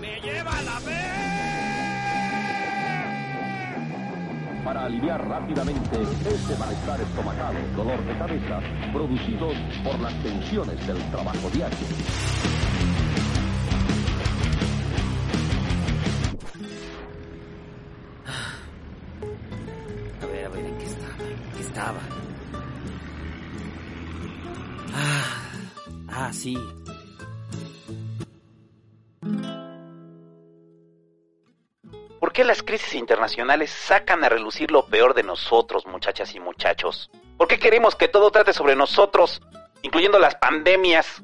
¡Me lleva la vez! Para aliviar rápidamente ese malestar estomacal, dolor de cabeza, producidos por las tensiones del trabajo diario. A ver, a ver, ¿en qué estaba? ¿En qué estaba? Ah, ah, sí. Las crisis internacionales sacan a relucir lo peor de nosotros, muchachas y muchachos? ¿Por qué queremos que todo trate sobre nosotros, incluyendo las pandemias?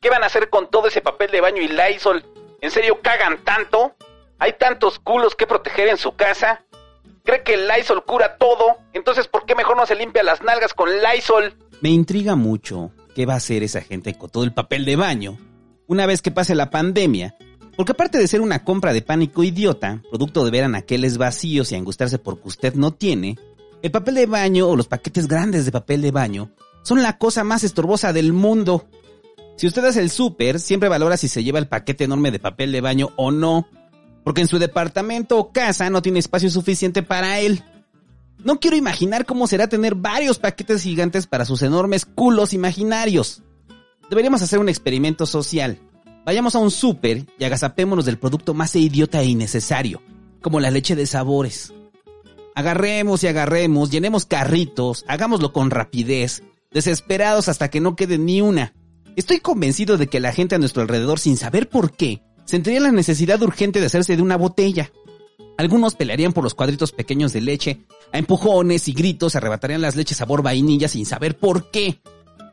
¿Qué van a hacer con todo ese papel de baño y Lysol? ¿En serio cagan tanto? ¿Hay tantos culos que proteger en su casa? ¿Cree que el Lysol cura todo? Entonces, ¿por qué mejor no se limpia las nalgas con Lysol? Me intriga mucho qué va a hacer esa gente con todo el papel de baño una vez que pase la pandemia. Porque aparte de ser una compra de pánico idiota, producto de ver anaqueles vacíos y angustarse porque usted no tiene, el papel de baño o los paquetes grandes de papel de baño son la cosa más estorbosa del mundo. Si usted hace el súper, siempre valora si se lleva el paquete enorme de papel de baño o no, porque en su departamento o casa no tiene espacio suficiente para él. No quiero imaginar cómo será tener varios paquetes gigantes para sus enormes culos imaginarios. Deberíamos hacer un experimento social. Vayamos a un súper y agazapémonos del producto más idiota e innecesario, como la leche de sabores. Agarremos y agarremos, llenemos carritos, hagámoslo con rapidez, desesperados hasta que no quede ni una. Estoy convencido de que la gente a nuestro alrededor, sin saber por qué, sentiría la necesidad urgente de hacerse de una botella. Algunos pelearían por los cuadritos pequeños de leche, a empujones y gritos arrebatarían las leches sabor vainilla sin saber por qué.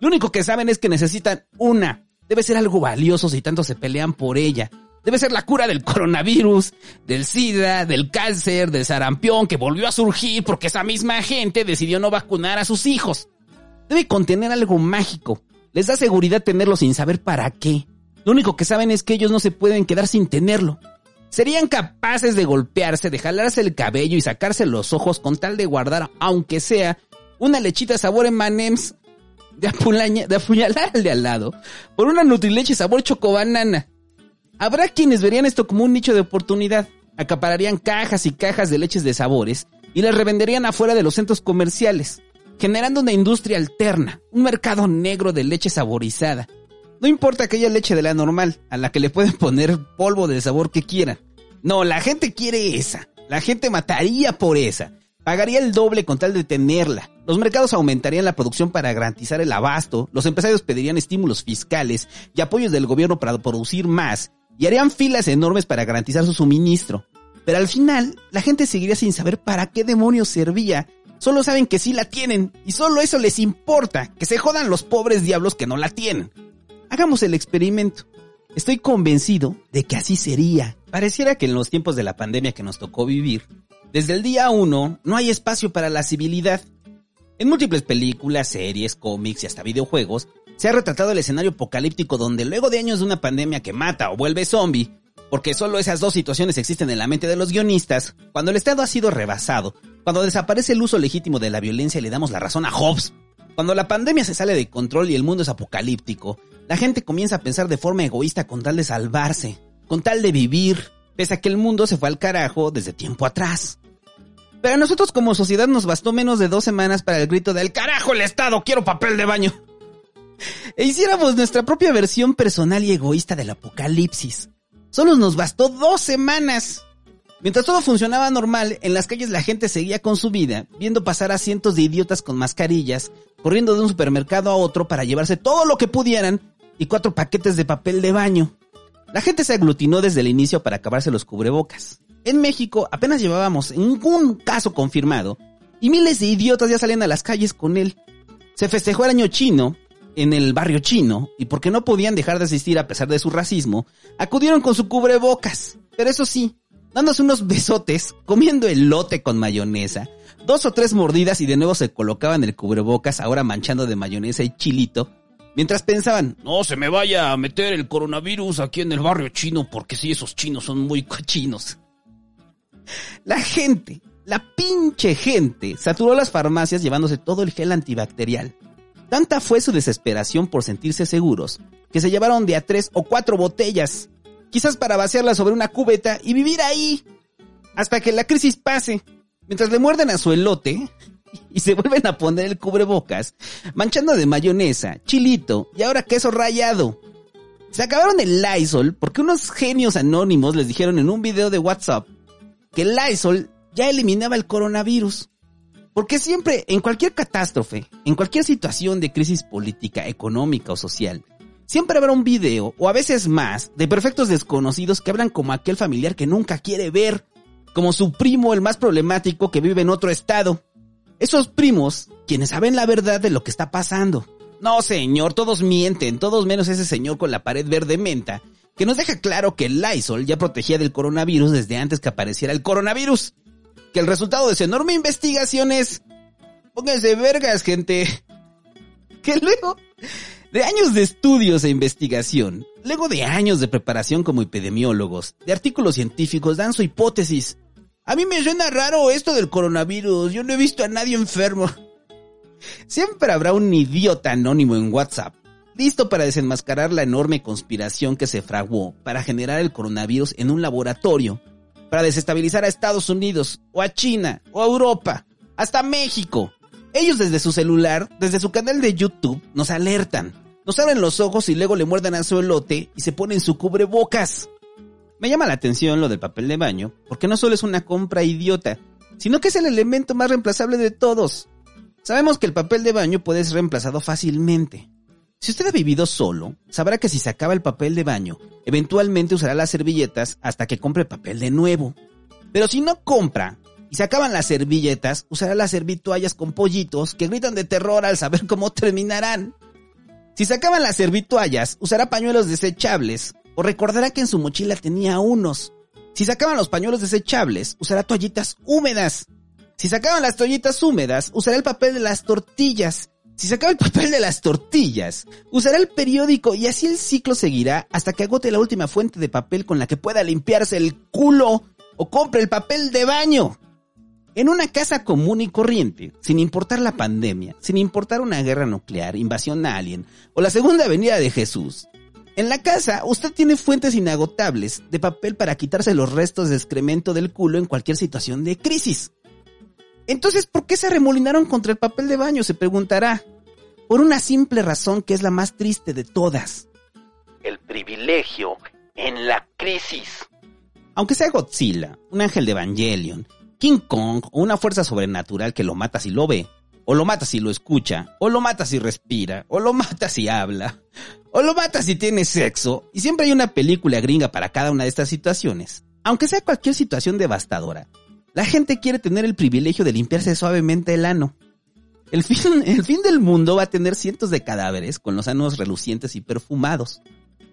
Lo único que saben es que necesitan una. Debe ser algo valioso si tanto se pelean por ella. Debe ser la cura del coronavirus, del SIDA, del cáncer, del sarampión que volvió a surgir porque esa misma gente decidió no vacunar a sus hijos. Debe contener algo mágico. Les da seguridad tenerlo sin saber para qué. Lo único que saben es que ellos no se pueden quedar sin tenerlo. Serían capaces de golpearse, de jalarse el cabello y sacarse los ojos con tal de guardar, aunque sea, una lechita sabor M&M's de, de apuñalar al de al lado por una Nutrileche sabor chocobanana. Habrá quienes verían esto como un nicho de oportunidad. Acapararían cajas y cajas de leches de sabores y las revenderían afuera de los centros comerciales, generando una industria alterna, un mercado negro de leche saborizada. No importa aquella leche de la normal, a la que le pueden poner polvo del sabor que quieran. No, la gente quiere esa. La gente mataría por esa. Pagaría el doble con tal de tenerla. Los mercados aumentarían la producción para garantizar el abasto, los empresarios pedirían estímulos fiscales y apoyos del gobierno para producir más, y harían filas enormes para garantizar su suministro. Pero al final, la gente seguiría sin saber para qué demonios servía. Solo saben que sí la tienen, y solo eso les importa, que se jodan los pobres diablos que no la tienen. Hagamos el experimento. Estoy convencido de que así sería. Pareciera que en los tiempos de la pandemia que nos tocó vivir, desde el día uno no hay espacio para la civilidad. En múltiples películas, series, cómics y hasta videojuegos, se ha retratado el escenario apocalíptico donde luego de años de una pandemia que mata o vuelve zombie, porque solo esas dos situaciones existen en la mente de los guionistas, cuando el Estado ha sido rebasado, cuando desaparece el uso legítimo de la violencia y le damos la razón a Hobbes, cuando la pandemia se sale de control y el mundo es apocalíptico, la gente comienza a pensar de forma egoísta con tal de salvarse, con tal de vivir, pese a que el mundo se fue al carajo desde tiempo atrás. Pero a nosotros como sociedad nos bastó menos de dos semanas para el grito del carajo el Estado, quiero papel de baño. E hiciéramos nuestra propia versión personal y egoísta del apocalipsis. Solo nos bastó dos semanas. Mientras todo funcionaba normal, en las calles la gente seguía con su vida, viendo pasar a cientos de idiotas con mascarillas, corriendo de un supermercado a otro para llevarse todo lo que pudieran y cuatro paquetes de papel de baño. La gente se aglutinó desde el inicio para acabarse los cubrebocas. En México apenas llevábamos ningún caso confirmado y miles de idiotas ya salían a las calles con él. Se festejó el año chino en el barrio chino y porque no podían dejar de asistir a pesar de su racismo, acudieron con su cubrebocas. Pero eso sí, dándose unos besotes, comiendo elote con mayonesa, dos o tres mordidas y de nuevo se colocaban el cubrebocas ahora manchando de mayonesa y chilito, mientras pensaban, no se me vaya a meter el coronavirus aquí en el barrio chino porque sí, esos chinos son muy cochinos. La gente, la pinche gente, saturó las farmacias llevándose todo el gel antibacterial. Tanta fue su desesperación por sentirse seguros, que se llevaron de a tres o cuatro botellas, quizás para vaciarlas sobre una cubeta y vivir ahí hasta que la crisis pase, mientras le muerden a su elote y se vuelven a poner el cubrebocas, manchando de mayonesa, chilito y ahora queso rallado. Se acabaron el Lysol porque unos genios anónimos les dijeron en un video de WhatsApp que el Lysol ya eliminaba el coronavirus. Porque siempre, en cualquier catástrofe, en cualquier situación de crisis política, económica o social, siempre habrá un video, o a veces más, de perfectos desconocidos que hablan como aquel familiar que nunca quiere ver, como su primo el más problemático que vive en otro estado. Esos primos, quienes saben la verdad de lo que está pasando. No, señor, todos mienten, todos menos ese señor con la pared verde menta, que nos deja claro que Lysol ya protegía del coronavirus desde antes que apareciera el coronavirus que el resultado de su enorme investigación es... Pónganse vergas, gente. Que luego de años de estudios e investigación, luego de años de preparación como epidemiólogos, de artículos científicos, dan su hipótesis. A mí me suena raro esto del coronavirus, yo no he visto a nadie enfermo. Siempre habrá un idiota anónimo en WhatsApp, listo para desenmascarar la enorme conspiración que se fraguó para generar el coronavirus en un laboratorio para desestabilizar a Estados Unidos, o a China, o a Europa, hasta México. Ellos desde su celular, desde su canal de YouTube, nos alertan, nos abren los ojos y luego le muerdan a su elote y se ponen su cubrebocas. Me llama la atención lo del papel de baño, porque no solo es una compra idiota, sino que es el elemento más reemplazable de todos. Sabemos que el papel de baño puede ser reemplazado fácilmente. Si usted ha vivido solo, sabrá que si se acaba el papel de baño, eventualmente usará las servilletas hasta que compre papel de nuevo. Pero si no compra y se acaban las servilletas, usará las servituallas con pollitos que gritan de terror al saber cómo terminarán. Si se acaban las servituallas, usará pañuelos desechables o recordará que en su mochila tenía unos. Si se acaban los pañuelos desechables, usará toallitas húmedas. Si se acaban las toallitas húmedas, usará el papel de las tortillas si se acaba el papel de las tortillas, usará el periódico y así el ciclo seguirá hasta que agote la última fuente de papel con la que pueda limpiarse el culo o compre el papel de baño. En una casa común y corriente, sin importar la pandemia, sin importar una guerra nuclear, invasión alien o la segunda venida de Jesús, en la casa usted tiene fuentes inagotables de papel para quitarse los restos de excremento del culo en cualquier situación de crisis. Entonces, ¿por qué se remolinaron contra el papel de baño? Se preguntará. Por una simple razón que es la más triste de todas. El privilegio en la crisis. Aunque sea Godzilla, un ángel de Evangelion, King Kong o una fuerza sobrenatural que lo mata si lo ve, o lo mata si lo escucha, o lo mata si respira, o lo mata si habla, o lo mata si tiene sexo, y siempre hay una película gringa para cada una de estas situaciones. Aunque sea cualquier situación devastadora, la gente quiere tener el privilegio de limpiarse suavemente el ano. El fin, el fin del mundo va a tener cientos de cadáveres con los anos relucientes y perfumados.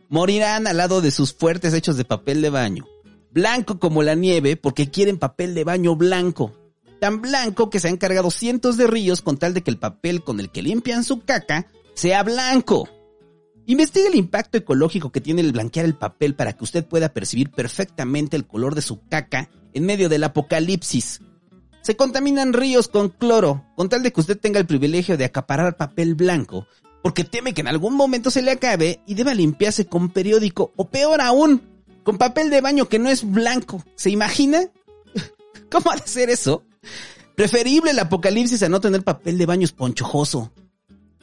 Morirán al lado de sus fuertes hechos de papel de baño. Blanco como la nieve porque quieren papel de baño blanco. Tan blanco que se han cargado cientos de ríos con tal de que el papel con el que limpian su caca sea blanco. Investigue el impacto ecológico que tiene el blanquear el papel para que usted pueda percibir perfectamente el color de su caca en medio del apocalipsis. Se contaminan ríos con cloro, con tal de que usted tenga el privilegio de acaparar papel blanco, porque teme que en algún momento se le acabe y deba limpiarse con periódico, o peor aún, con papel de baño que no es blanco. ¿Se imagina? ¿Cómo ha de ser eso? Preferible el apocalipsis a no tener papel de baño esponjoso.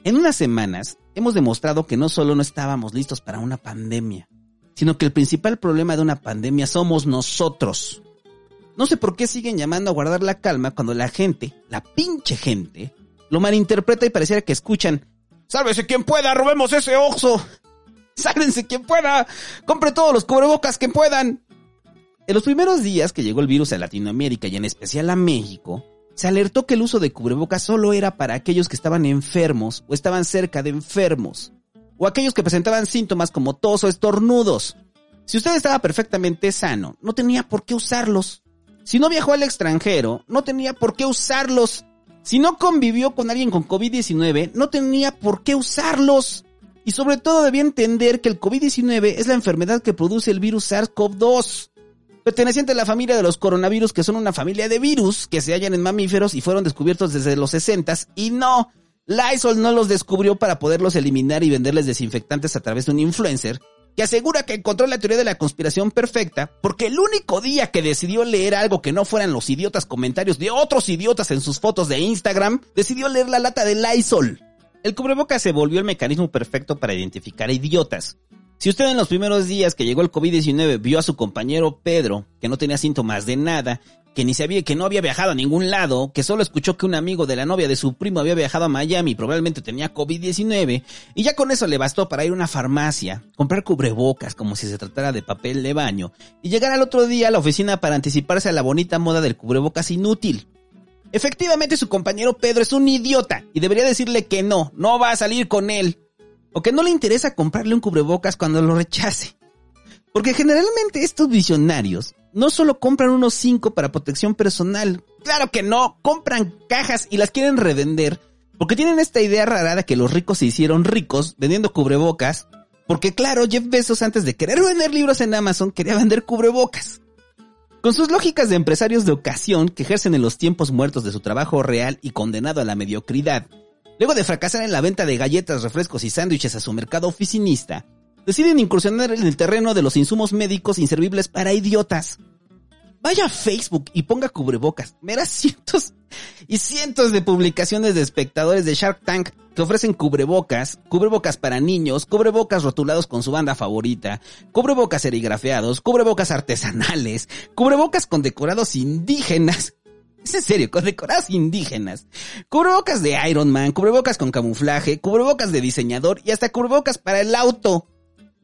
En unas semanas hemos demostrado que no solo no estábamos listos para una pandemia, sino que el principal problema de una pandemia somos nosotros. No sé por qué siguen llamando a guardar la calma cuando la gente, la pinche gente, lo malinterpreta y pareciera que escuchan, sálvese quien pueda, robemos ese oxo. Sálvense quien pueda, compre todos los cubrebocas que puedan. En los primeros días que llegó el virus a Latinoamérica y en especial a México, se alertó que el uso de cubrebocas solo era para aquellos que estaban enfermos o estaban cerca de enfermos, o aquellos que presentaban síntomas como tos o estornudos. Si usted estaba perfectamente sano, no tenía por qué usarlos. Si no viajó al extranjero, no tenía por qué usarlos. Si no convivió con alguien con COVID-19, no tenía por qué usarlos. Y sobre todo debía entender que el COVID-19 es la enfermedad que produce el virus SARS-CoV-2 perteneciente a la familia de los coronavirus, que son una familia de virus que se hallan en mamíferos y fueron descubiertos desde los 60 y no, Lysol no los descubrió para poderlos eliminar y venderles desinfectantes a través de un influencer que asegura que encontró la teoría de la conspiración perfecta porque el único día que decidió leer algo que no fueran los idiotas comentarios de otros idiotas en sus fotos de Instagram, decidió leer la lata de Lysol. El cubrebocas se volvió el mecanismo perfecto para identificar a idiotas. Si usted en los primeros días que llegó el COVID-19 vio a su compañero Pedro, que no tenía síntomas de nada, que ni sabía que no había viajado a ningún lado, que solo escuchó que un amigo de la novia de su primo había viajado a Miami probablemente tenía COVID-19, y ya con eso le bastó para ir a una farmacia, comprar cubrebocas como si se tratara de papel de baño, y llegar al otro día a la oficina para anticiparse a la bonita moda del cubrebocas inútil. Efectivamente su compañero Pedro es un idiota y debería decirle que no, no va a salir con él, o que no le interesa comprarle un cubrebocas cuando lo rechace. Porque generalmente estos visionarios no solo compran unos 5 para protección personal. Claro que no, compran cajas y las quieren revender. Porque tienen esta idea rara de que los ricos se hicieron ricos vendiendo cubrebocas. Porque claro, Jeff Bezos antes de querer vender libros en Amazon quería vender cubrebocas. Con sus lógicas de empresarios de ocasión que ejercen en los tiempos muertos de su trabajo real y condenado a la mediocridad, luego de fracasar en la venta de galletas, refrescos y sándwiches a su mercado oficinista, deciden incursionar en el terreno de los insumos médicos inservibles para idiotas. Vaya a Facebook y ponga cubrebocas. Verás cientos y cientos de publicaciones de espectadores de Shark Tank que ofrecen cubrebocas, cubrebocas para niños, cubrebocas rotulados con su banda favorita, cubrebocas serigrafeados, cubrebocas artesanales, cubrebocas con decorados indígenas. Es en serio, con decorados indígenas. Cubrebocas de Iron Man, cubrebocas con camuflaje, cubrebocas de diseñador y hasta cubrebocas para el auto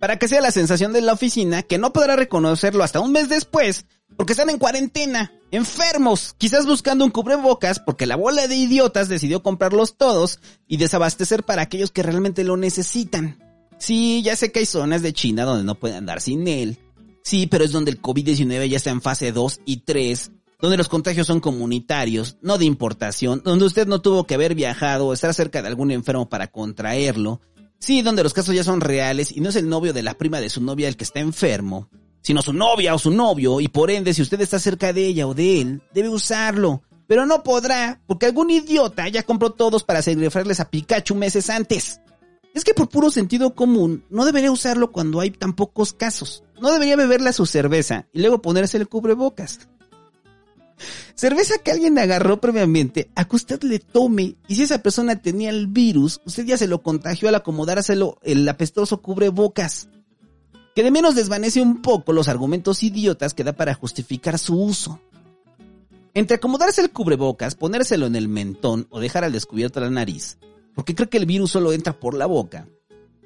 para que sea la sensación de la oficina que no podrá reconocerlo hasta un mes después, porque están en cuarentena, enfermos, quizás buscando un cubrebocas porque la bola de idiotas decidió comprarlos todos y desabastecer para aquellos que realmente lo necesitan. Sí, ya sé que hay zonas de China donde no pueden andar sin él. Sí, pero es donde el COVID-19 ya está en fase 2 y 3, donde los contagios son comunitarios, no de importación, donde usted no tuvo que haber viajado o estar cerca de algún enfermo para contraerlo, Sí, donde los casos ya son reales y no es el novio de la prima de su novia el que está enfermo, sino su novia o su novio, y por ende, si usted está cerca de ella o de él, debe usarlo. Pero no podrá, porque algún idiota ya compró todos para celebrarles a Pikachu meses antes. Es que por puro sentido común, no debería usarlo cuando hay tan pocos casos. No debería beberle a su cerveza y luego ponerse el cubrebocas. Cerveza que alguien agarró previamente a que usted le tome. Y si esa persona tenía el virus, usted ya se lo contagió al acomodárselo el apestoso cubrebocas. Que de menos desvanece un poco los argumentos idiotas que da para justificar su uso. Entre acomodarse el cubrebocas, ponérselo en el mentón o dejar al descubierto la nariz, porque cree que el virus solo entra por la boca.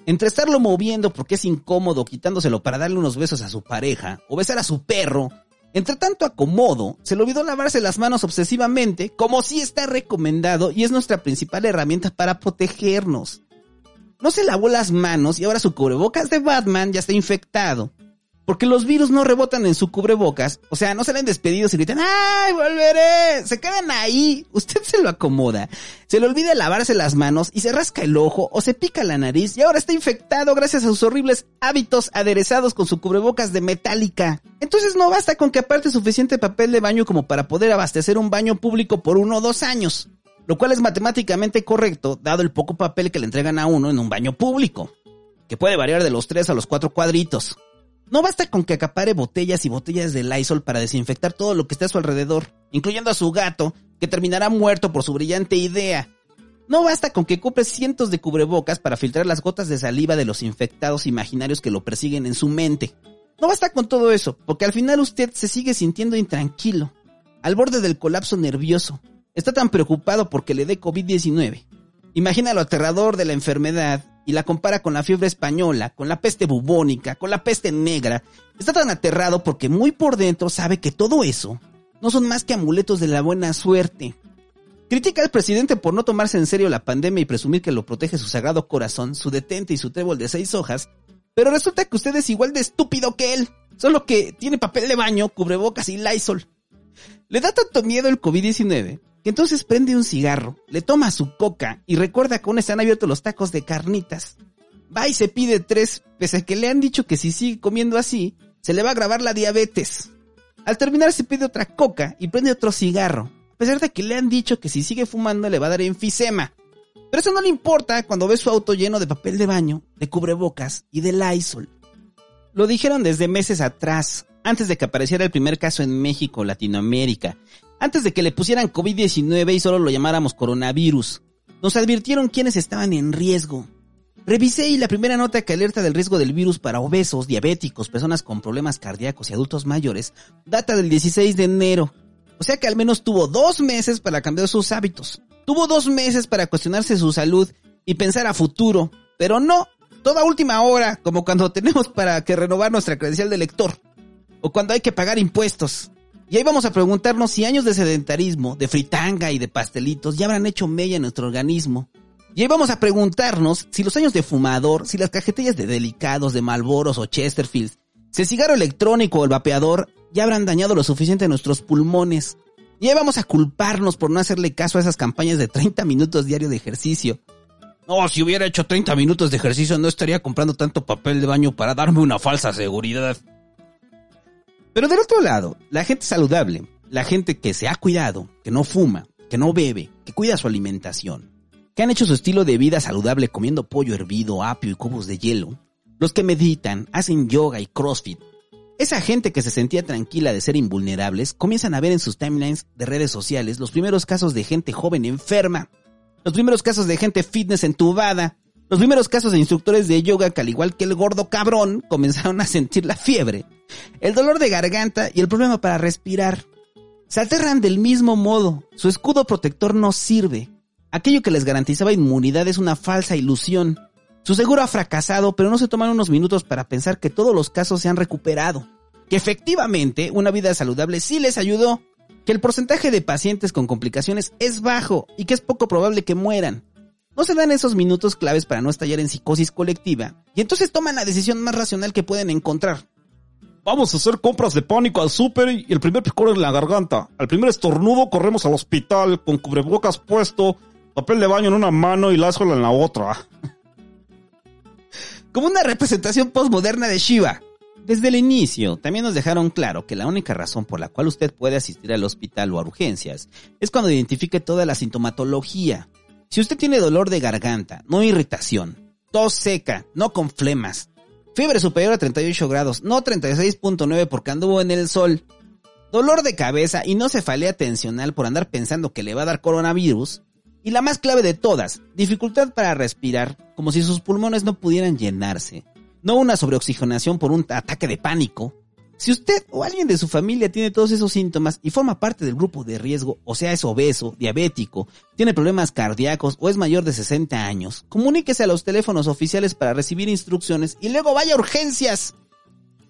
Entre estarlo moviendo porque es incómodo quitándoselo para darle unos besos a su pareja o besar a su perro entre tanto acomodo, se le olvidó lavarse las manos obsesivamente, como si está recomendado y es nuestra principal herramienta para protegernos. No se lavó las manos y ahora su cubrebocas de Batman ya está infectado. Porque los virus no rebotan en su cubrebocas, o sea, no salen despedidos y gritan, ¡ay, volveré! Se quedan ahí, usted se lo acomoda, se le olvida lavarse las manos y se rasca el ojo o se pica la nariz y ahora está infectado gracias a sus horribles hábitos aderezados con su cubrebocas de metálica. Entonces no basta con que aparte suficiente papel de baño como para poder abastecer un baño público por uno o dos años, lo cual es matemáticamente correcto dado el poco papel que le entregan a uno en un baño público, que puede variar de los tres a los cuatro cuadritos. No basta con que acapare botellas y botellas de Lysol para desinfectar todo lo que esté a su alrededor, incluyendo a su gato, que terminará muerto por su brillante idea. No basta con que compre cientos de cubrebocas para filtrar las gotas de saliva de los infectados imaginarios que lo persiguen en su mente. No basta con todo eso, porque al final usted se sigue sintiendo intranquilo, al borde del colapso nervioso. Está tan preocupado porque le dé COVID-19. Imagina lo aterrador de la enfermedad y la compara con la fiebre española, con la peste bubónica, con la peste negra, está tan aterrado porque muy por dentro sabe que todo eso no son más que amuletos de la buena suerte. Critica al presidente por no tomarse en serio la pandemia y presumir que lo protege su sagrado corazón, su detente y su trébol de seis hojas, pero resulta que usted es igual de estúpido que él, solo que tiene papel de baño, cubrebocas y Lysol. Le da tanto miedo el COVID-19 que entonces prende un cigarro, le toma su coca y recuerda que aún están abiertos los tacos de carnitas. Va y se pide tres, pese a que le han dicho que si sigue comiendo así, se le va a grabar la diabetes. Al terminar se pide otra coca y prende otro cigarro, a pesar de que le han dicho que si sigue fumando le va a dar enfisema. Pero eso no le importa cuando ve su auto lleno de papel de baño, de cubrebocas y de Lysol. Lo dijeron desde meses atrás, antes de que apareciera el primer caso en México, Latinoamérica, antes de que le pusieran COVID-19 y solo lo llamáramos coronavirus. Nos advirtieron quiénes estaban en riesgo. Revisé y la primera nota que alerta del riesgo del virus para obesos, diabéticos, personas con problemas cardíacos y adultos mayores data del 16 de enero. O sea que al menos tuvo dos meses para cambiar sus hábitos. Tuvo dos meses para cuestionarse su salud y pensar a futuro. Pero no, toda última hora, como cuando tenemos para que renovar nuestra credencial de lector. O cuando hay que pagar impuestos. Y ahí vamos a preguntarnos si años de sedentarismo, de fritanga y de pastelitos ya habrán hecho mella en nuestro organismo. Y ahí vamos a preguntarnos si los años de fumador, si las cajetillas de delicados, de Malboros o Chesterfields, si el cigarro electrónico o el vapeador ya habrán dañado lo suficiente a nuestros pulmones. Y ahí vamos a culparnos por no hacerle caso a esas campañas de 30 minutos diario de ejercicio. No, si hubiera hecho 30 minutos de ejercicio no estaría comprando tanto papel de baño para darme una falsa seguridad. Pero del otro lado, la gente saludable, la gente que se ha cuidado, que no fuma, que no bebe, que cuida su alimentación, que han hecho su estilo de vida saludable comiendo pollo hervido, apio y cubos de hielo, los que meditan, hacen yoga y crossfit, esa gente que se sentía tranquila de ser invulnerables comienzan a ver en sus timelines de redes sociales los primeros casos de gente joven enferma, los primeros casos de gente fitness entubada, los primeros casos de instructores de yoga que al igual que el gordo cabrón comenzaron a sentir la fiebre, el dolor de garganta y el problema para respirar. Se aterran del mismo modo, su escudo protector no sirve. Aquello que les garantizaba inmunidad es una falsa ilusión. Su seguro ha fracasado, pero no se toman unos minutos para pensar que todos los casos se han recuperado. Que efectivamente una vida saludable sí les ayudó. Que el porcentaje de pacientes con complicaciones es bajo y que es poco probable que mueran. No se dan esos minutos claves para no estallar en psicosis colectiva y entonces toman la decisión más racional que pueden encontrar. Vamos a hacer compras de pánico al súper y el primer picor en la garganta. Al primer estornudo corremos al hospital con cubrebocas puesto, papel de baño en una mano y lázalo en la otra. Como una representación postmoderna de Shiva. Desde el inicio, también nos dejaron claro que la única razón por la cual usted puede asistir al hospital o a urgencias es cuando identifique toda la sintomatología. Si usted tiene dolor de garganta, no irritación, tos seca, no con flemas, fiebre superior a 38 grados, no 36.9 porque anduvo en el sol, dolor de cabeza y no cefalea tensional por andar pensando que le va a dar coronavirus, y la más clave de todas, dificultad para respirar, como si sus pulmones no pudieran llenarse. No una sobreoxigenación por un ataque de pánico. Si usted o alguien de su familia tiene todos esos síntomas y forma parte del grupo de riesgo, o sea, es obeso, diabético, tiene problemas cardíacos o es mayor de 60 años, comuníquese a los teléfonos oficiales para recibir instrucciones y luego vaya a urgencias.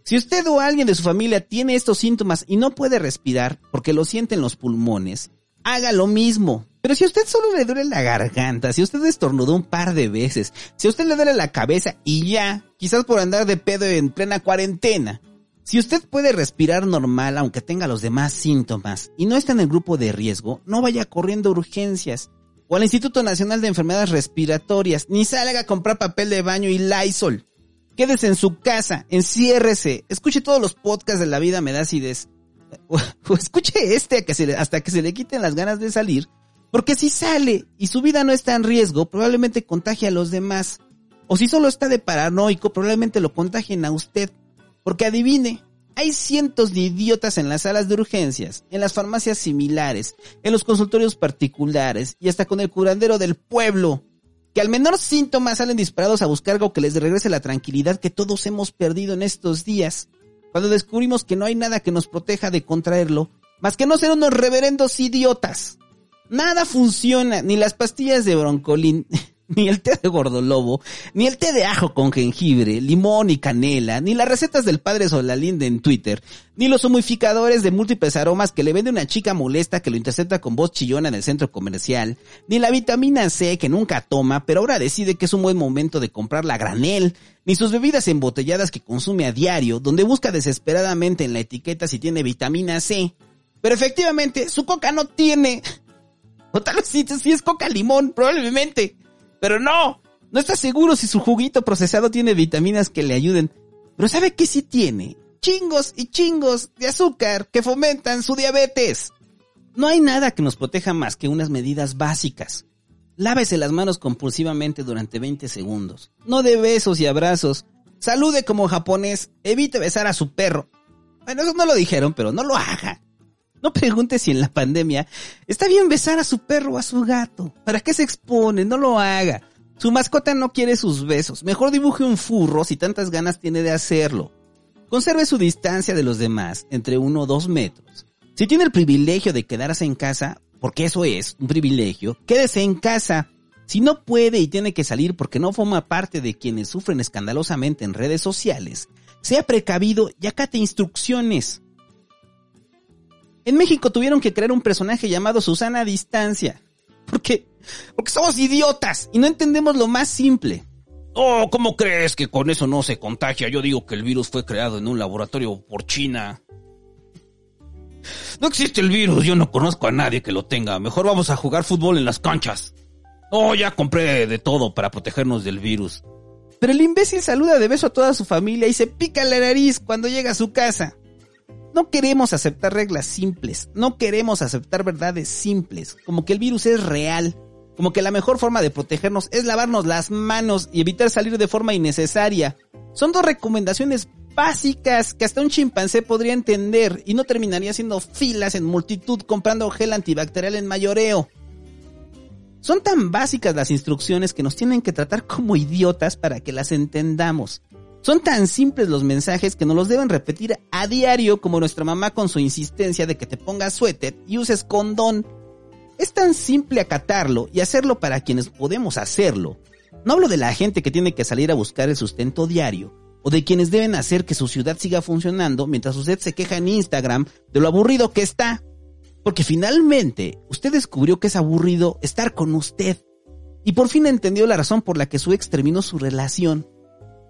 Si usted o alguien de su familia tiene estos síntomas y no puede respirar porque lo siente en los pulmones, haga lo mismo. Pero si a usted solo le duele la garganta, si usted estornudó un par de veces, si a usted le duele la cabeza y ya, quizás por andar de pedo en plena cuarentena, si usted puede respirar normal aunque tenga los demás síntomas y no está en el grupo de riesgo, no vaya corriendo urgencias o al Instituto Nacional de Enfermedades Respiratorias, ni salga a comprar papel de baño y Lysol. Quédese en su casa, enciérrese, escuche todos los podcasts de la vida me da acidez. O, escuche este hasta que se le quiten las ganas de salir porque si sale y su vida no está en riesgo, probablemente contagie a los demás. O si solo está de paranoico, probablemente lo contagien a usted. Porque adivine, hay cientos de idiotas en las salas de urgencias, en las farmacias similares, en los consultorios particulares y hasta con el curandero del pueblo, que al menor síntoma salen disparados a buscar algo que les regrese la tranquilidad que todos hemos perdido en estos días, cuando descubrimos que no hay nada que nos proteja de contraerlo, más que no ser unos reverendos idiotas. Nada funciona, ni las pastillas de broncolín, ni el té de gordolobo, ni el té de ajo con jengibre, limón y canela, ni las recetas del padre Solalinde en Twitter, ni los humificadores de múltiples aromas que le vende una chica molesta que lo intercepta con voz chillona en el centro comercial, ni la vitamina C que nunca toma, pero ahora decide que es un buen momento de comprar la granel, ni sus bebidas embotelladas que consume a diario, donde busca desesperadamente en la etiqueta si tiene vitamina C. Pero efectivamente, su coca no tiene. O tal vez sí, es coca limón, probablemente. Pero no, no está seguro si su juguito procesado tiene vitaminas que le ayuden. Pero ¿sabe qué sí tiene? Chingos y chingos de azúcar que fomentan su diabetes. No hay nada que nos proteja más que unas medidas básicas. Lávese las manos compulsivamente durante 20 segundos. No de besos y abrazos. Salude como japonés. Evite besar a su perro. Bueno, eso no lo dijeron, pero no lo haga. No pregunte si en la pandemia está bien besar a su perro o a su gato. ¿Para qué se expone? No lo haga. Su mascota no quiere sus besos. Mejor dibuje un furro si tantas ganas tiene de hacerlo. Conserve su distancia de los demás, entre uno o dos metros. Si tiene el privilegio de quedarse en casa, porque eso es un privilegio, quédese en casa. Si no puede y tiene que salir porque no forma parte de quienes sufren escandalosamente en redes sociales, sea precavido y acate instrucciones. En México tuvieron que crear un personaje llamado Susana a Distancia. ¿Por qué? Porque somos idiotas y no entendemos lo más simple. Oh, ¿cómo crees que con eso no se contagia? Yo digo que el virus fue creado en un laboratorio por China. No existe el virus, yo no conozco a nadie que lo tenga. Mejor vamos a jugar fútbol en las canchas. Oh, ya compré de todo para protegernos del virus. Pero el imbécil saluda de beso a toda su familia y se pica la nariz cuando llega a su casa. No queremos aceptar reglas simples, no queremos aceptar verdades simples, como que el virus es real, como que la mejor forma de protegernos es lavarnos las manos y evitar salir de forma innecesaria. Son dos recomendaciones básicas que hasta un chimpancé podría entender y no terminaría haciendo filas en multitud comprando gel antibacterial en mayoreo. Son tan básicas las instrucciones que nos tienen que tratar como idiotas para que las entendamos. Son tan simples los mensajes que nos los deben repetir a diario como nuestra mamá con su insistencia de que te pongas suéter y uses condón. Es tan simple acatarlo y hacerlo para quienes podemos hacerlo. No hablo de la gente que tiene que salir a buscar el sustento diario, o de quienes deben hacer que su ciudad siga funcionando mientras usted se queja en Instagram de lo aburrido que está. Porque finalmente usted descubrió que es aburrido estar con usted. Y por fin entendió la razón por la que su ex terminó su relación.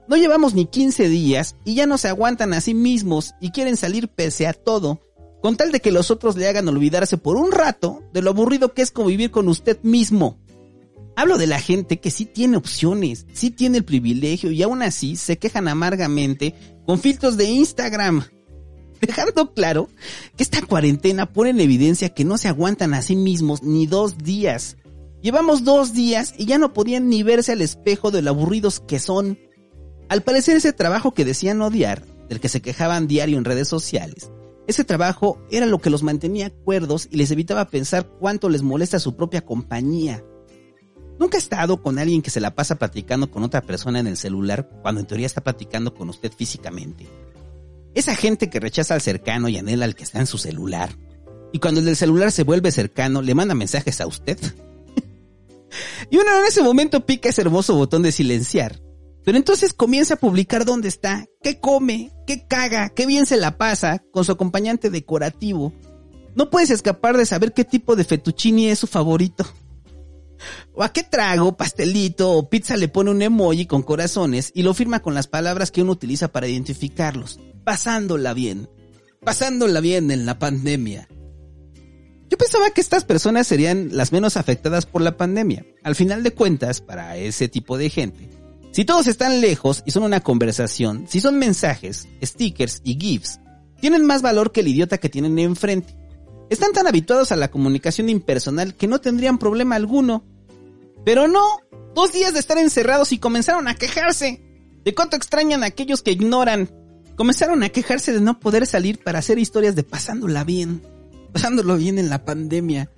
No llevamos ni 15 días y ya no se aguantan a sí mismos y quieren salir pese a todo, con tal de que los otros le hagan olvidarse por un rato de lo aburrido que es convivir con usted mismo. Hablo de la gente que sí tiene opciones, sí tiene el privilegio y aún así se quejan amargamente con filtros de Instagram. Dejando claro que esta cuarentena pone en evidencia que no se aguantan a sí mismos ni dos días. Llevamos dos días y ya no podían ni verse al espejo de lo aburridos que son. Al parecer ese trabajo que decían odiar, del que se quejaban diario en redes sociales, ese trabajo era lo que los mantenía cuerdos y les evitaba pensar cuánto les molesta su propia compañía. Nunca ha estado con alguien que se la pasa platicando con otra persona en el celular cuando en teoría está platicando con usted físicamente. Esa gente que rechaza al cercano y anhela al que está en su celular. Y cuando el del celular se vuelve cercano, le manda mensajes a usted. y uno en ese momento pica ese hermoso botón de silenciar. Pero entonces comienza a publicar dónde está, qué come, qué caga, qué bien se la pasa con su acompañante decorativo. No puedes escapar de saber qué tipo de fettuccini es su favorito. O a qué trago, pastelito o pizza le pone un emoji con corazones y lo firma con las palabras que uno utiliza para identificarlos. Pasándola bien. Pasándola bien en la pandemia. Yo pensaba que estas personas serían las menos afectadas por la pandemia. Al final de cuentas, para ese tipo de gente, si todos están lejos y son una conversación, si son mensajes, stickers y GIFs, tienen más valor que el idiota que tienen enfrente. Están tan habituados a la comunicación impersonal que no tendrían problema alguno. Pero no, dos días de estar encerrados y comenzaron a quejarse. De cuánto extrañan a aquellos que ignoran. Comenzaron a quejarse de no poder salir para hacer historias de pasándola bien. Pasándolo bien en la pandemia.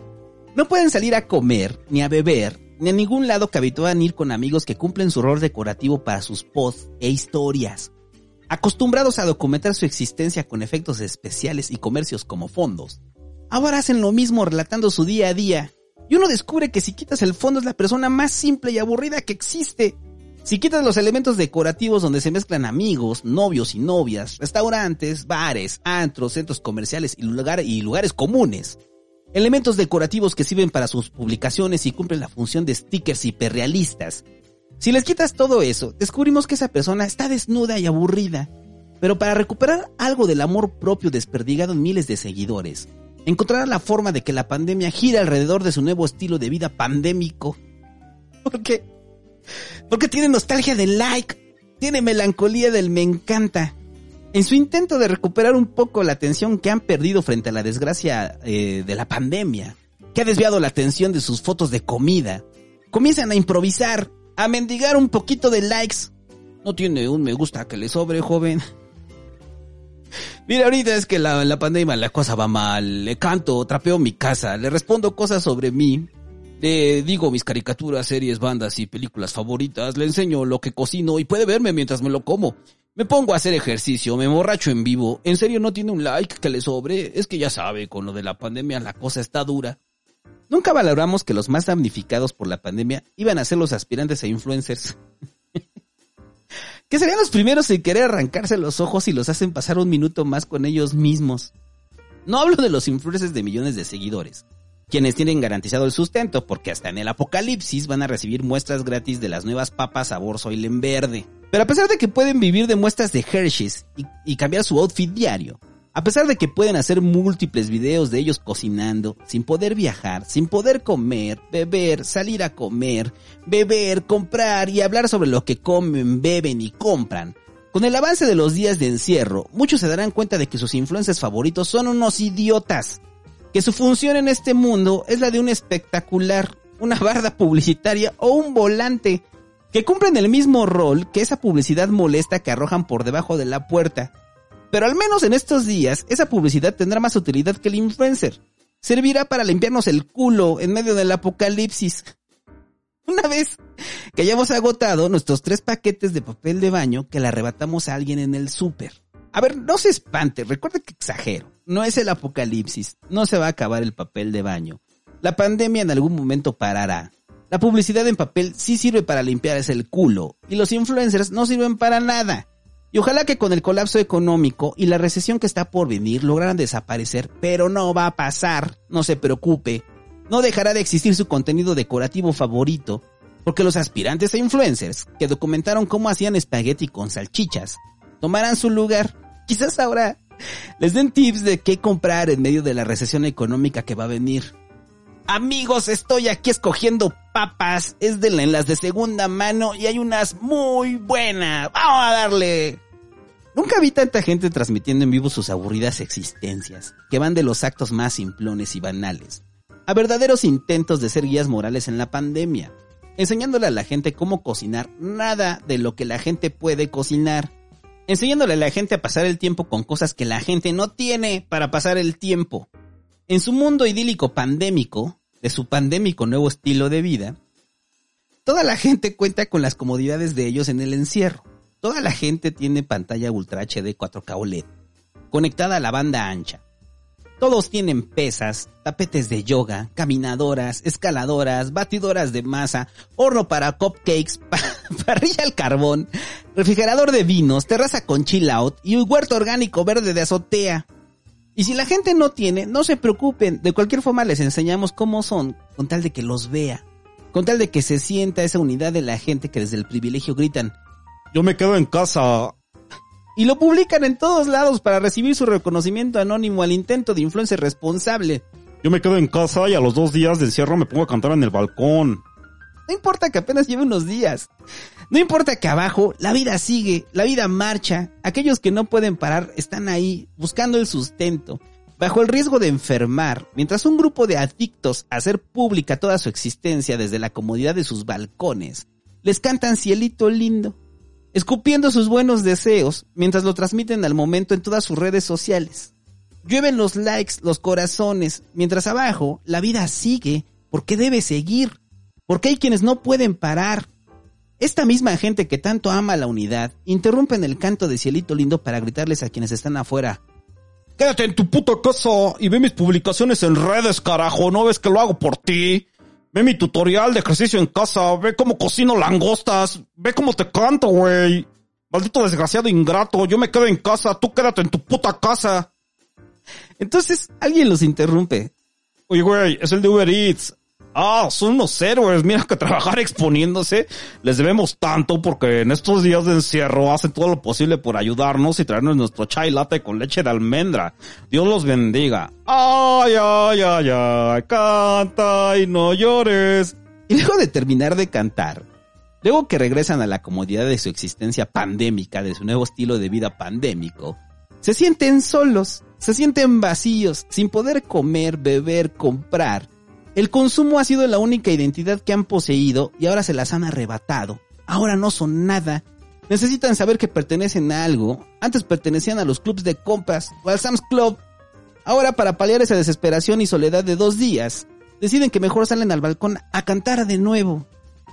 No pueden salir a comer, ni a beber, ni a ningún lado que ir con amigos que cumplen su rol decorativo para sus posts e historias. Acostumbrados a documentar su existencia con efectos especiales y comercios como fondos, ahora hacen lo mismo relatando su día a día. Y uno descubre que si quitas el fondo es la persona más simple y aburrida que existe. Si quitas los elementos decorativos donde se mezclan amigos, novios y novias, restaurantes, bares, antros, centros comerciales y lugares comunes, elementos decorativos que sirven para sus publicaciones y cumplen la función de stickers hiperrealistas. Si les quitas todo eso, descubrimos que esa persona está desnuda y aburrida. Pero para recuperar algo del amor propio desperdigado en miles de seguidores, encontrará la forma de que la pandemia gira alrededor de su nuevo estilo de vida pandémico. ¿Por qué? Porque tiene nostalgia del like, tiene melancolía del me encanta. En su intento de recuperar un poco la atención que han perdido frente a la desgracia eh, de la pandemia, que ha desviado la atención de sus fotos de comida, comienzan a improvisar, a mendigar un poquito de likes. No tiene un me gusta que le sobre, joven. Mira, ahorita es que la, la pandemia la cosa va mal. Le canto, trapeo mi casa, le respondo cosas sobre mí. Le digo mis caricaturas, series, bandas y películas favoritas. Le enseño lo que cocino y puede verme mientras me lo como. Me pongo a hacer ejercicio, me borracho en vivo. ¿En serio no tiene un like que le sobre? Es que ya sabe, con lo de la pandemia la cosa está dura. Nunca valoramos que los más damnificados por la pandemia iban a ser los aspirantes a influencers. que serían los primeros en querer arrancarse los ojos y los hacen pasar un minuto más con ellos mismos. No hablo de los influencers de millones de seguidores, quienes tienen garantizado el sustento porque hasta en el apocalipsis van a recibir muestras gratis de las nuevas papas sabor en verde. Pero a pesar de que pueden vivir de muestras de Hershey's y, y cambiar su outfit diario, a pesar de que pueden hacer múltiples videos de ellos cocinando, sin poder viajar, sin poder comer, beber, salir a comer, beber, comprar y hablar sobre lo que comen, beben y compran, con el avance de los días de encierro, muchos se darán cuenta de que sus influencers favoritos son unos idiotas, que su función en este mundo es la de un espectacular, una barda publicitaria o un volante, que cumplen el mismo rol que esa publicidad molesta que arrojan por debajo de la puerta, pero al menos en estos días, esa publicidad tendrá más utilidad que el influencer. Servirá para limpiarnos el culo en medio del apocalipsis. Una vez que hayamos agotado nuestros tres paquetes de papel de baño, que le arrebatamos a alguien en el súper. A ver, no se espante, recuerde que exagero. No es el apocalipsis, no se va a acabar el papel de baño. La pandemia en algún momento parará. La publicidad en papel sí sirve para limpiarse el culo, y los influencers no sirven para nada. Y ojalá que con el colapso económico y la recesión que está por venir lograran desaparecer, pero no va a pasar, no se preocupe. No dejará de existir su contenido decorativo favorito, porque los aspirantes a influencers que documentaron cómo hacían espagueti con salchichas tomarán su lugar. Quizás ahora les den tips de qué comprar en medio de la recesión económica que va a venir. Amigos, estoy aquí escogiendo papas. Es de las de segunda mano y hay unas muy buenas. Vamos a darle. Nunca vi tanta gente transmitiendo en vivo sus aburridas existencias, que van de los actos más simplones y banales, a verdaderos intentos de ser guías morales en la pandemia, enseñándole a la gente cómo cocinar nada de lo que la gente puede cocinar, enseñándole a la gente a pasar el tiempo con cosas que la gente no tiene para pasar el tiempo. En su mundo idílico pandémico, de su pandémico nuevo estilo de vida, toda la gente cuenta con las comodidades de ellos en el encierro Toda la gente tiene pantalla Ultra HD 4K OLED, conectada a la banda ancha. Todos tienen pesas, tapetes de yoga, caminadoras, escaladoras, batidoras de masa, horno para cupcakes, parrilla al carbón, refrigerador de vinos, terraza con chill out y un huerto orgánico verde de azotea. Y si la gente no tiene, no se preocupen, de cualquier forma les enseñamos cómo son, con tal de que los vea, con tal de que se sienta esa unidad de la gente que desde el privilegio gritan, yo me quedo en casa. Y lo publican en todos lados para recibir su reconocimiento anónimo al intento de influencer responsable. Yo me quedo en casa y a los dos días de encierro me pongo a cantar en el balcón. No importa que apenas lleve unos días. No importa que abajo la vida sigue, la vida marcha. Aquellos que no pueden parar están ahí buscando el sustento, bajo el riesgo de enfermar, mientras un grupo de adictos a hacer pública toda su existencia desde la comodidad de sus balcones les cantan cielito lindo escupiendo sus buenos deseos mientras lo transmiten al momento en todas sus redes sociales. Llueven los likes, los corazones, mientras abajo la vida sigue porque debe seguir, porque hay quienes no pueden parar. Esta misma gente que tanto ama la unidad interrumpen el canto de cielito lindo para gritarles a quienes están afuera. Quédate en tu puta casa y ve mis publicaciones en redes, carajo, ¿no ves que lo hago por ti? Ve mi tutorial de ejercicio en casa, ve cómo cocino langostas, ve cómo te canto, güey. Maldito desgraciado ingrato, yo me quedo en casa, tú quédate en tu puta casa. Entonces, alguien los interrumpe. Oye, güey, es el de Uber Eats. Ah, son unos héroes. Mira que trabajar exponiéndose les debemos tanto porque en estos días de encierro hacen todo lo posible por ayudarnos y traernos nuestro chai latte con leche de almendra. Dios los bendiga. Ay, ay, ay, ay, canta y no llores. Y luego de terminar de cantar, luego que regresan a la comodidad de su existencia pandémica, de su nuevo estilo de vida pandémico, se sienten solos, se sienten vacíos, sin poder comer, beber, comprar El consumo ha sido la única identidad que han poseído y ahora se las han arrebatado. Ahora no son nada. Necesitan saber que pertenecen a algo. Antes pertenecían a los clubs de compras o al Sam's Club. Ahora para paliar esa desesperación y soledad de dos días, deciden que mejor salen al balcón a cantar de nuevo.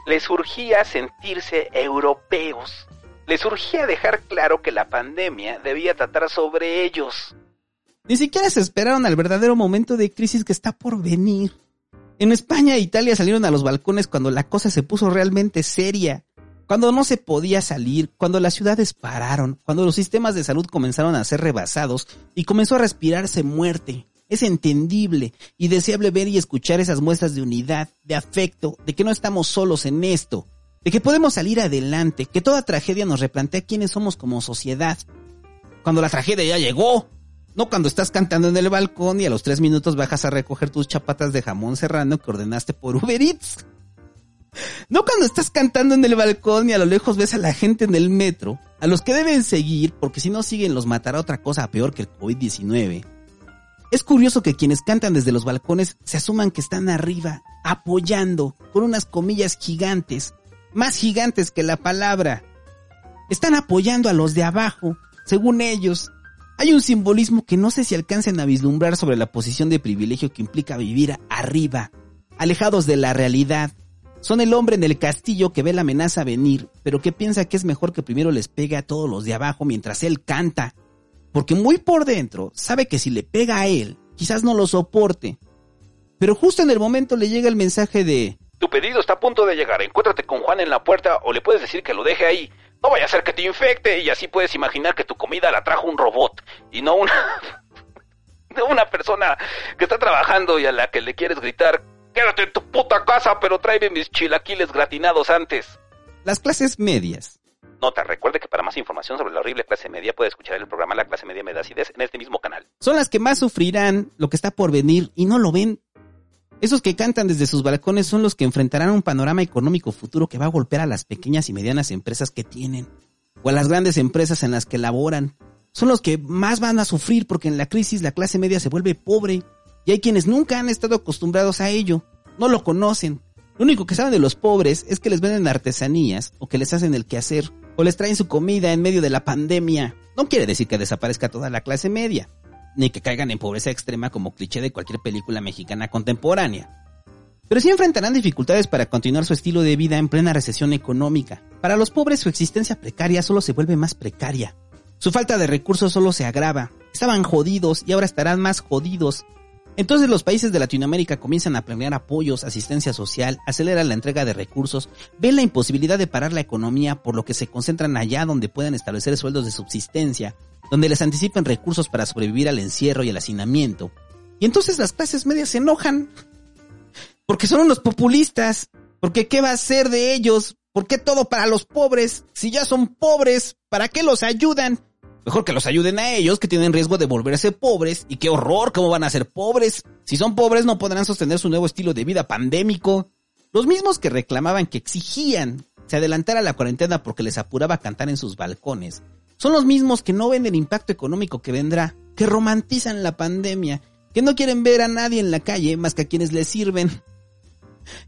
Les urgía sentirse europeos. Les urgía dejar claro que la pandemia debía tratar sobre ellos. Ni siquiera se esperaron al verdadero momento de crisis que está por venir. En España e Italia salieron a los balcones cuando la cosa se puso realmente seria, cuando no se podía salir, cuando las ciudades pararon, cuando los sistemas de salud comenzaron a ser rebasados y comenzó a respirarse muerte. Es entendible y deseable ver y escuchar esas muestras de unidad, de afecto, de que no estamos solos en esto, de que podemos salir adelante, que toda tragedia nos replantea quiénes somos como sociedad. Cuando la tragedia ya llegó, no cuando estás cantando en el balcón y a los tres minutos bajas a recoger tus chapatas de jamón serrano que ordenaste por Uber Eats. No cuando estás cantando en el balcón y a lo lejos ves a la gente en el metro, a los que deben seguir, porque si no siguen los matará otra cosa peor que el COVID-19. Es curioso que quienes cantan desde los balcones se asuman que están arriba, apoyando, con unas comillas gigantes, más gigantes que la palabra. Están apoyando a los de abajo, según ellos, hay un simbolismo que no sé si alcancen a vislumbrar sobre la posición de privilegio que implica vivir arriba, alejados de la realidad. Son el hombre en el castillo que ve la amenaza venir, pero que piensa que es mejor que primero les pegue a todos los de abajo mientras él canta. Porque muy por dentro sabe que si le pega a él, quizás no lo soporte. Pero justo en el momento le llega el mensaje de... Tu pedido está a punto de llegar, encuéntrate con Juan en la puerta o le puedes decir que lo deje ahí. No vaya a ser que te infecte y así puedes imaginar que tu comida la trajo un robot y no una una persona que está trabajando y a la que le quieres gritar, quédate en tu puta casa, pero tráeme mis chilaquiles gratinados antes. Las clases medias. Nota, recuerde que para más información sobre la horrible clase media puede escuchar el programa La clase media me da acidez en este mismo canal. Son las que más sufrirán lo que está por venir y no lo ven esos que cantan desde sus balcones son los que enfrentarán un panorama económico futuro que va a golpear a las pequeñas y medianas empresas que tienen, o a las grandes empresas en las que laboran. Son los que más van a sufrir porque en la crisis la clase media se vuelve pobre y hay quienes nunca han estado acostumbrados a ello, no lo conocen. Lo único que saben de los pobres es que les venden artesanías o que les hacen el quehacer o les traen su comida en medio de la pandemia. No quiere decir que desaparezca toda la clase media, ni que caigan en pobreza extrema como cliché de cualquier película mexicana contemporánea. Pero sí enfrentarán dificultades para continuar su estilo de vida en plena recesión económica. Para los pobres su existencia precaria solo se vuelve más precaria. Su falta de recursos solo se agrava. Estaban jodidos y ahora estarán más jodidos. Entonces los países de Latinoamérica comienzan a planear apoyos, asistencia social, aceleran la entrega de recursos, ven la imposibilidad de parar la economía por lo que se concentran allá donde puedan establecer sueldos de subsistencia, donde les anticipen recursos para sobrevivir al encierro y al hacinamiento. Y entonces las clases medias se enojan. Porque son unos populistas. Porque ¿qué va a ser de ellos? ¿Por qué todo para los pobres? Si ya son pobres, ¿para qué los ayudan? Mejor que los ayuden a ellos que tienen riesgo de volverse pobres. Y qué horror, ¿cómo van a ser pobres? Si son pobres no podrán sostener su nuevo estilo de vida pandémico. Los mismos que reclamaban que exigían se adelantara la cuarentena porque les apuraba cantar en sus balcones, son los mismos que no ven el impacto económico que vendrá, que romantizan la pandemia, que no quieren ver a nadie en la calle más que a quienes les sirven.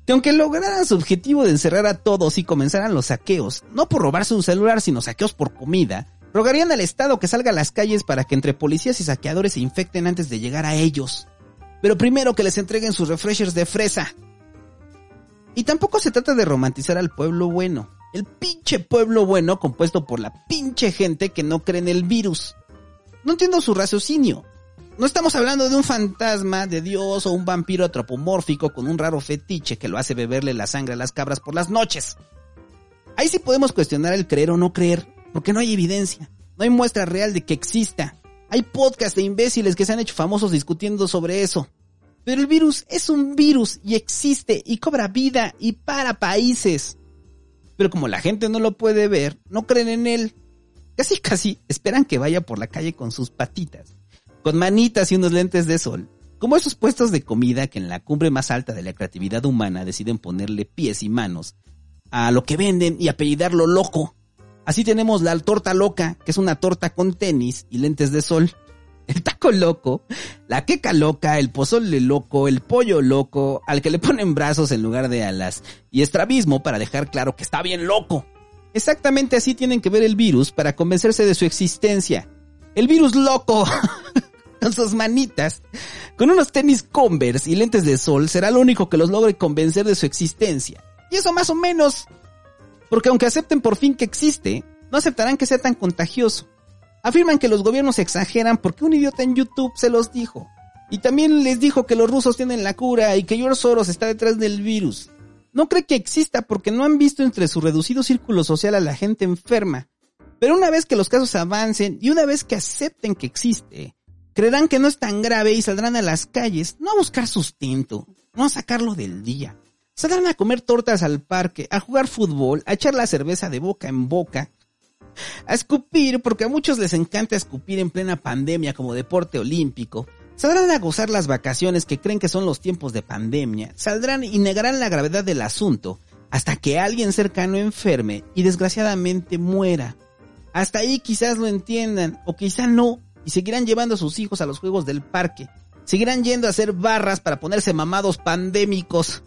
Que aunque lograran su objetivo de encerrar a todos y comenzaran los saqueos, no por robarse un celular, sino saqueos por comida, rogarían al Estado que salga a las calles para que entre policías y saqueadores se infecten antes de llegar a ellos. Pero primero que les entreguen sus refreshers de fresa. Y tampoco se trata de romantizar al pueblo bueno. El pinche pueblo bueno compuesto por la pinche gente que no cree en el virus. No entiendo su raciocinio. No estamos hablando de un fantasma de Dios o un vampiro antropomórfico con un raro fetiche que lo hace beberle la sangre a las cabras por las noches. Ahí sí podemos cuestionar el creer o no creer, porque no hay evidencia, no hay muestra real de que exista. Hay podcasts de imbéciles que se han hecho famosos discutiendo sobre eso. Pero el virus es un virus y existe y cobra vida y para países. Pero como la gente no lo puede ver, no creen en él. Casi casi esperan que vaya por la calle con sus patitas, con manitas y unos lentes de sol, como esos puestos de comida que en la cumbre más alta de la creatividad humana deciden ponerle pies y manos a lo que venden y apellidarlo loco. Así tenemos la torta loca, que es una torta con tenis y lentes de sol. el taco loco, la queca loca, el pozole loco, el pollo loco, al que le ponen brazos en lugar de alas, y estrabismo para dejar claro que está bien loco. Exactamente así tienen que ver el virus para convencerse de su existencia. El virus loco, con sus manitas, con unos tenis Converse y lentes de sol, será lo único que los logre convencer de su existencia. Y eso más o menos, porque aunque acepten por fin que existe, no aceptarán que sea tan contagioso. Afirman que los gobiernos exageran porque un idiota en YouTube se los dijo. Y también les dijo que los rusos tienen la cura y que George Soros está detrás del virus. No cree que exista porque no han visto entre su reducido círculo social a la gente enferma. Pero una vez que los casos avancen y una vez que acepten que existe, creerán que no es tan grave y saldrán a las calles, no a buscar sustento, no a sacarlo del día. Saldrán a comer tortas al parque, a jugar fútbol, a echar la cerveza de boca en boca, a escupir, porque a muchos les encanta escupir en plena pandemia como deporte olímpico. Saldrán a gozar las vacaciones que creen que son los tiempos de pandemia. Saldrán y negarán la gravedad del asunto hasta que alguien cercano enferme y desgraciadamente muera. Hasta ahí quizás lo entiendan o quizá no y seguirán llevando a sus hijos a los juegos del parque. Seguirán yendo a hacer barras para ponerse mamados pandémicos.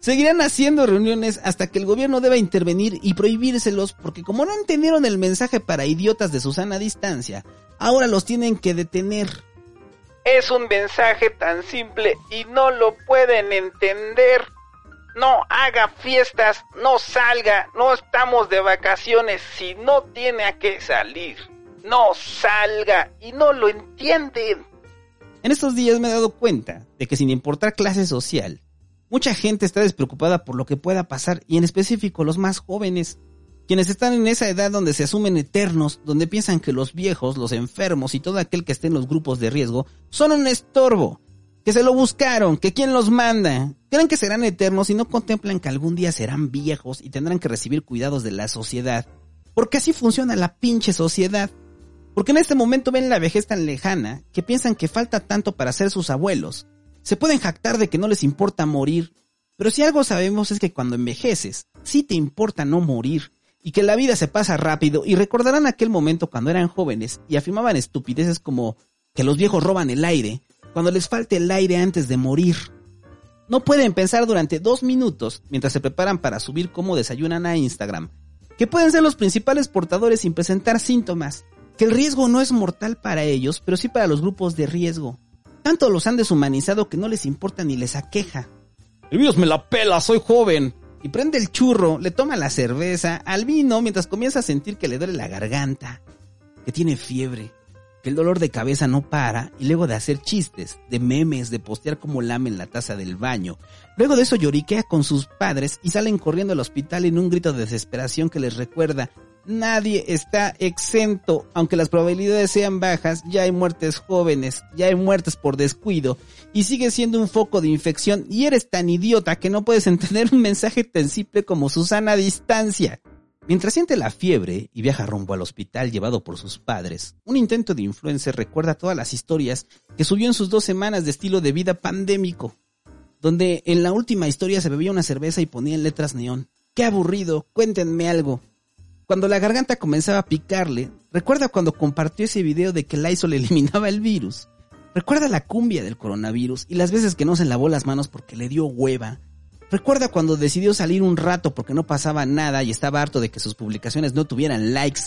Seguirán haciendo reuniones hasta que el gobierno deba intervenir y prohibírselos porque como no entendieron el mensaje para idiotas de Susana distancia, ahora los tienen que detener. Es un mensaje tan simple y no lo pueden entender. No haga fiestas, no salga, no estamos de vacaciones si no tiene a qué salir. No salga y no lo entienden. En estos días me he dado cuenta de que sin importar clase social, Mucha gente está despreocupada por lo que pueda pasar y en específico los más jóvenes, quienes están en esa edad donde se asumen eternos, donde piensan que los viejos, los enfermos y todo aquel que esté en los grupos de riesgo son un estorbo, que se lo buscaron, que quien los manda, creen que serán eternos y no contemplan que algún día serán viejos y tendrán que recibir cuidados de la sociedad, porque así funciona la pinche sociedad. Porque en este momento ven la vejez tan lejana que piensan que falta tanto para ser sus abuelos, se pueden jactar de que no les importa morir, pero si algo sabemos es que cuando envejeces, sí te importa no morir, y que la vida se pasa rápido, y recordarán aquel momento cuando eran jóvenes y afirmaban estupideces como que los viejos roban el aire, cuando les falte el aire antes de morir. No pueden pensar durante dos minutos, mientras se preparan para subir cómo desayunan a Instagram, que pueden ser los principales portadores sin presentar síntomas, que el riesgo no es mortal para ellos, pero sí para los grupos de riesgo. Tanto los han deshumanizado que no les importa ni les aqueja. El virus me la pela, soy joven. Y prende el churro, le toma la cerveza, al vino, mientras comienza a sentir que le duele la garganta, que tiene fiebre, que el dolor de cabeza no para, y luego de hacer chistes, de memes, de postear como lame en la taza del baño. Luego de eso lloriquea con sus padres y salen corriendo al hospital en un grito de desesperación que les recuerda Nadie está exento, aunque las probabilidades sean bajas, ya hay muertes jóvenes, ya hay muertes por descuido, y sigue siendo un foco de infección, y eres tan idiota que no puedes entender un mensaje tan simple como Susana a distancia. Mientras siente la fiebre y viaja rumbo al hospital llevado por sus padres, un intento de influencer recuerda todas las historias que subió en sus dos semanas de estilo de vida pandémico, donde en la última historia se bebía una cerveza y ponía en letras neón. ¡Qué aburrido! Cuéntenme algo. Cuando la garganta comenzaba a picarle, recuerda cuando compartió ese video de que Lysol eliminaba el virus. Recuerda la cumbia del coronavirus y las veces que no se lavó las manos porque le dio hueva. Recuerda cuando decidió salir un rato porque no pasaba nada y estaba harto de que sus publicaciones no tuvieran likes.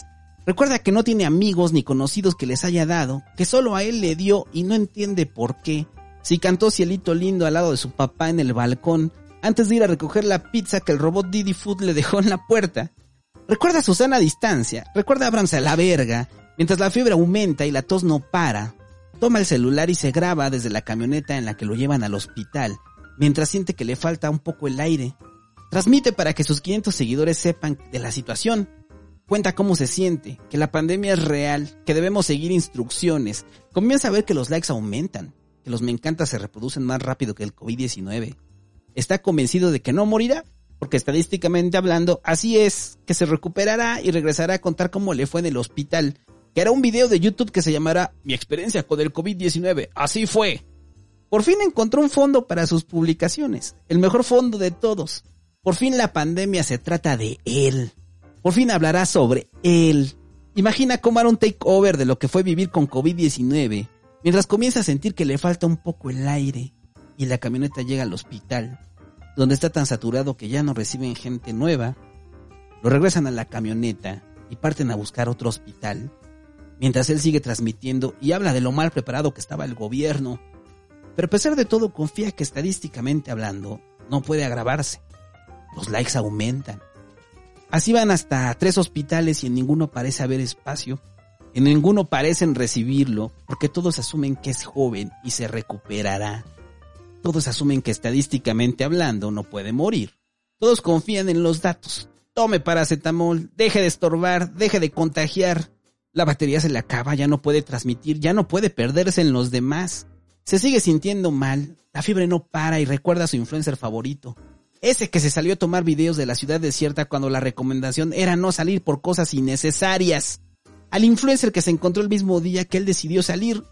Recuerda que no tiene amigos ni conocidos que les haya dado, que solo a él le dio y no entiende por qué. Si cantó cielito lindo al lado de su papá en el balcón, antes de ir a recoger la pizza que el robot Didi Food le dejó en la puerta. Recuerda a Susana a distancia, recuerda a a la verga, mientras la fiebre aumenta y la tos no para. Toma el celular y se graba desde la camioneta en la que lo llevan al hospital, mientras siente que le falta un poco el aire. Transmite para que sus 500 seguidores sepan de la situación. Cuenta cómo se siente, que la pandemia es real, que debemos seguir instrucciones. Comienza a ver que los likes aumentan, que los me encanta se reproducen más rápido que el COVID-19. Está convencido de que no morirá porque estadísticamente hablando, así es, que se recuperará y regresará a contar cómo le fue en el hospital, que era un video de YouTube que se llamará Mi experiencia con el COVID-19, así fue. Por fin encontró un fondo para sus publicaciones, el mejor fondo de todos. Por fin la pandemia se trata de él. Por fin hablará sobre él. Imagina cómo hará un takeover de lo que fue vivir con COVID-19, mientras comienza a sentir que le falta un poco el aire y la camioneta llega al hospital, donde está tan saturado que ya no reciben gente nueva. Lo regresan a la camioneta y parten a buscar otro hospital, mientras él sigue transmitiendo y habla de lo mal preparado que estaba el gobierno. Pero a pesar de todo confía que estadísticamente hablando no puede agravarse. Los likes aumentan. Así van hasta tres hospitales y en ninguno parece haber espacio. En ninguno parecen recibirlo porque todos asumen que es joven y se recuperará. Todos asumen que estadísticamente hablando no puede morir. Todos confían en los datos. Tome paracetamol, deje de estorbar, deje de contagiar. La batería se le acaba, ya no puede transmitir, ya no puede perderse en los demás. Se sigue sintiendo mal, la fiebre no para y recuerda a su influencer favorito. Ese que se salió a tomar videos de la ciudad desierta cuando la recomendación era no salir por cosas innecesarias. Al influencer que se encontró el mismo día que él decidió salir.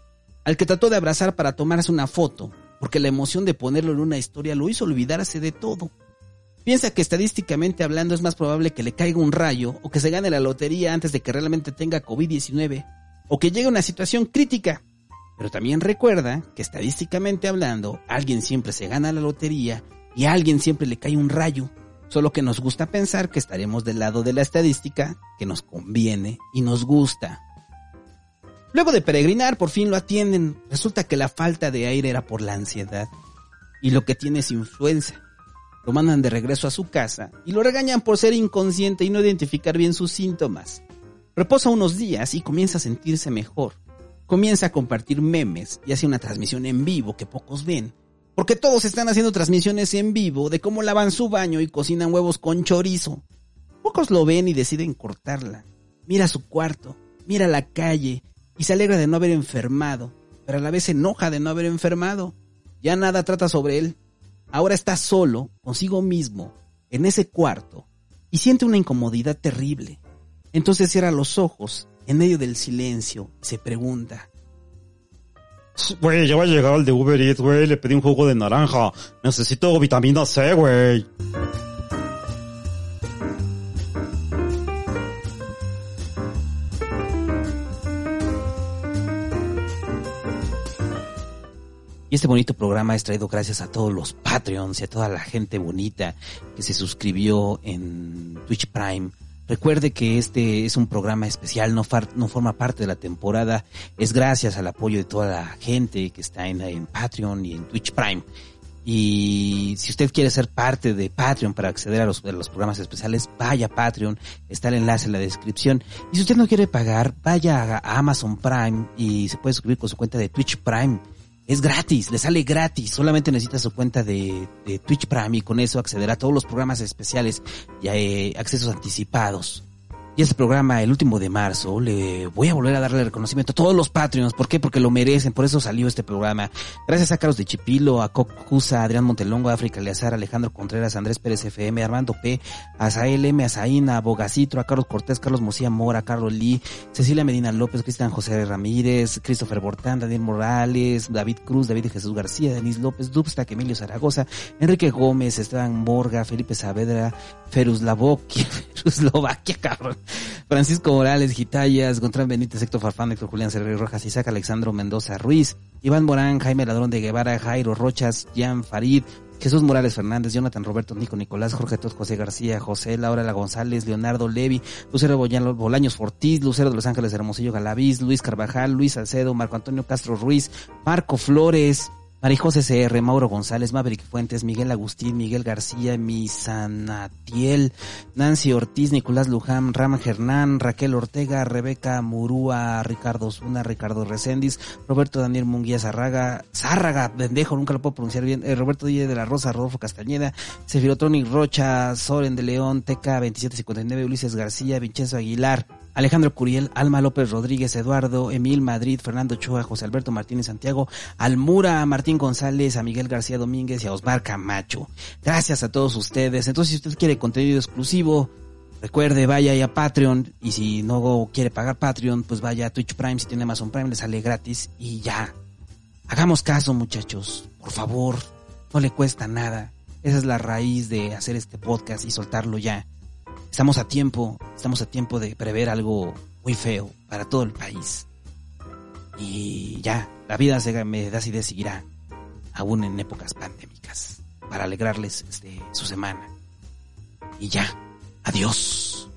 Al que trató de abrazar para tomarse una foto, porque la emoción de ponerlo en una historia lo hizo olvidarse de todo. Piensa que estadísticamente hablando es más probable que le caiga un rayo o que se gane la lotería antes de que realmente tenga COVID-19 o que llegue a una situación crítica. Pero también recuerda que estadísticamente hablando, alguien siempre se gana la lotería y a alguien siempre le cae un rayo. Solo que nos gusta pensar que estaremos del lado de la estadística, que nos conviene y nos gusta. Luego de peregrinar, por fin lo atienden. Resulta que la falta de aire era por la ansiedad. Y lo que tiene es influenza. Lo mandan de regreso a su casa y lo regañan por ser inconsciente y no identificar bien sus síntomas. Reposa unos días y comienza a sentirse mejor. Comienza a compartir memes y hace una transmisión en vivo que pocos ven porque todos están haciendo transmisiones en vivo de cómo lavan su baño y cocinan huevos con chorizo. Pocos lo ven y deciden cortarla. Mira su cuarto, mira la calle y se alegra de no haber enfermado, pero a la vez se enoja de no haber enfermado. Ya nada trata sobre él. Ahora está solo, consigo mismo, en ese cuarto, y siente una incomodidad terrible. Entonces cierra los ojos en medio del silencio y se pregunta, Güey, ya va a llegar el de Uber Eats, güey. Le pedí un jugo de naranja. Necesito vitamina C, güey. Y este bonito programa es traído gracias a todos los Patreons y a toda la gente bonita que se suscribió en Twitch Prime Recuerde que este es un programa especial, no, forma parte de la temporada, es gracias al apoyo de toda la gente que está en, Patreon y en Twitch Prime. Y si usted quiere ser parte de Patreon para acceder a los, los, programas especiales, vaya a Patreon, está el enlace en la descripción. Y si usted no quiere pagar, vaya a Amazon Prime y se puede suscribir con su cuenta de Twitch Prime es gratis, le sale gratis. Solamente necesita su cuenta de, de Twitch Prime y con eso accederá a todos los programas especiales y eh, accesos anticipados. Y este programa, el último de marzo, le voy a volver a darle reconocimiento a todos los Patreons. ¿Por qué? Porque lo merecen. Por eso salió este programa. Gracias a Carlos de Chipilo, a Cocusa, Adrián Montelongo, África Leazar, Alejandro Contreras, Andrés Pérez FM, Armando P, a Sael M, a Zaina, a Bogacitro, a Carlos Cortés, Carlos Mosía Mora, Carlos Lee, Cecilia Medina López, Cristian José Ramírez, Christopher Bortán, Daniel Morales, David Cruz, David Jesús García, Denis López, Dubstack, Emilio Zaragoza, Enrique Gómez, Esteban Morga, Felipe Saavedra, Ferus Lavoquia, Ferus Lovaquia, cabrón. Francisco Morales, Gitayas, Gontrán Benítez, Héctor Farfán, Héctor Julián Cerrero Rojas, Isaac Alexandro Mendoza Ruiz, Iván Morán, Jaime Ladrón de Guevara, Jairo Rochas, Jan Farid, Jesús Morales Fernández, Jonathan Roberto, Nico Nicolás, Jorge Tos, José García, José Laura La González, Leonardo Levi, Lucero Bolaños Fortiz, Lucero de Los Ángeles Hermosillo Galaviz, Luis Carvajal, Luis Salcedo, Marco Antonio Castro Ruiz, Marco Flores, Marijose CR, Mauro González, Maverick Fuentes, Miguel Agustín, Miguel García, Misanatiel, Nancy Ortiz, Nicolás Luján, Rama Hernán, Raquel Ortega, Rebeca Murúa, Ricardo Zuna, Ricardo Recendis, Roberto Daniel Munguía Zárraga, Zárraga, pendejo, nunca lo puedo pronunciar bien, eh, Roberto Díaz de la Rosa, Rodolfo Castañeda, Sefirotronic Rocha, Soren de León, Teca 2759, Ulises García, Vincenzo Aguilar, Alejandro Curiel, Alma López Rodríguez, Eduardo, Emil Madrid, Fernando Choa, José Alberto Martínez Santiago, Almura, Martín González, a Miguel García Domínguez y a Osmar Camacho. Gracias a todos ustedes. Entonces, si usted quiere contenido exclusivo, recuerde, vaya ahí a Patreon. Y si no quiere pagar Patreon, pues vaya a Twitch Prime. Si tiene Amazon Prime, le sale gratis y ya. Hagamos caso, muchachos. Por favor, no le cuesta nada. Esa es la raíz de hacer este podcast y soltarlo ya estamos a tiempo, estamos a tiempo de prever algo muy feo para todo el país. Y ya, la vida se me da de seguirá, aún en épocas pandémicas, para alegrarles este, su semana. Y ya, adiós.